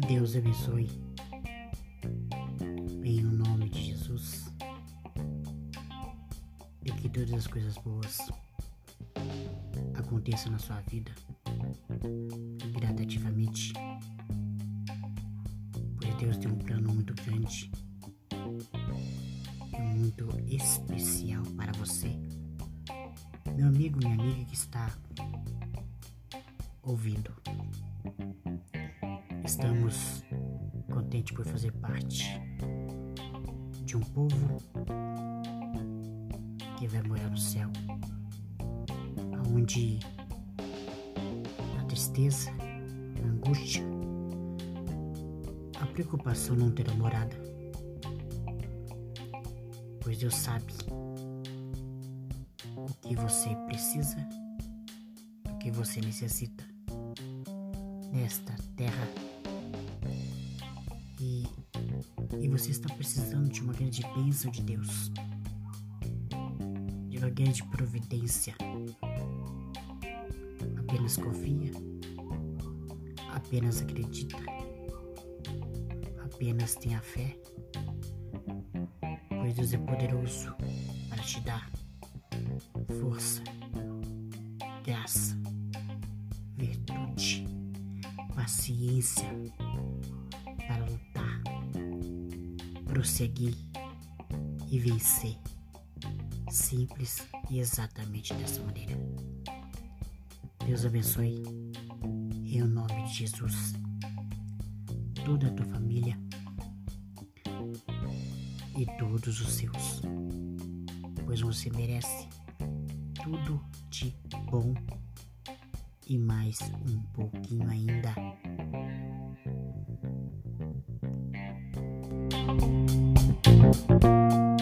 Deus abençoe. Em nome de Jesus. E que todas as coisas boas aconteçam na sua vida gradativamente. Pois Deus tem um plano muito grande e muito especial para você. Meu amigo, minha amiga que está ouvindo. Estamos contentes por fazer parte de um povo que vai morar no céu, onde a tristeza, a angústia, a preocupação não terá morada, pois Deus sabe o que você precisa, o que você necessita nesta terra você está precisando de uma grande bênção de Deus, de uma grande providência. Apenas confia, apenas acredita, apenas tenha fé, pois Deus é poderoso para te dar força, graça, virtude, paciência para lutar, prosseguir e vencer. Simples e exatamente dessa maneira. Deus abençoe em nome de Jesus toda a tua família e todos os seus, pois você merece tudo de bom e mais um pouquinho ainda. thank you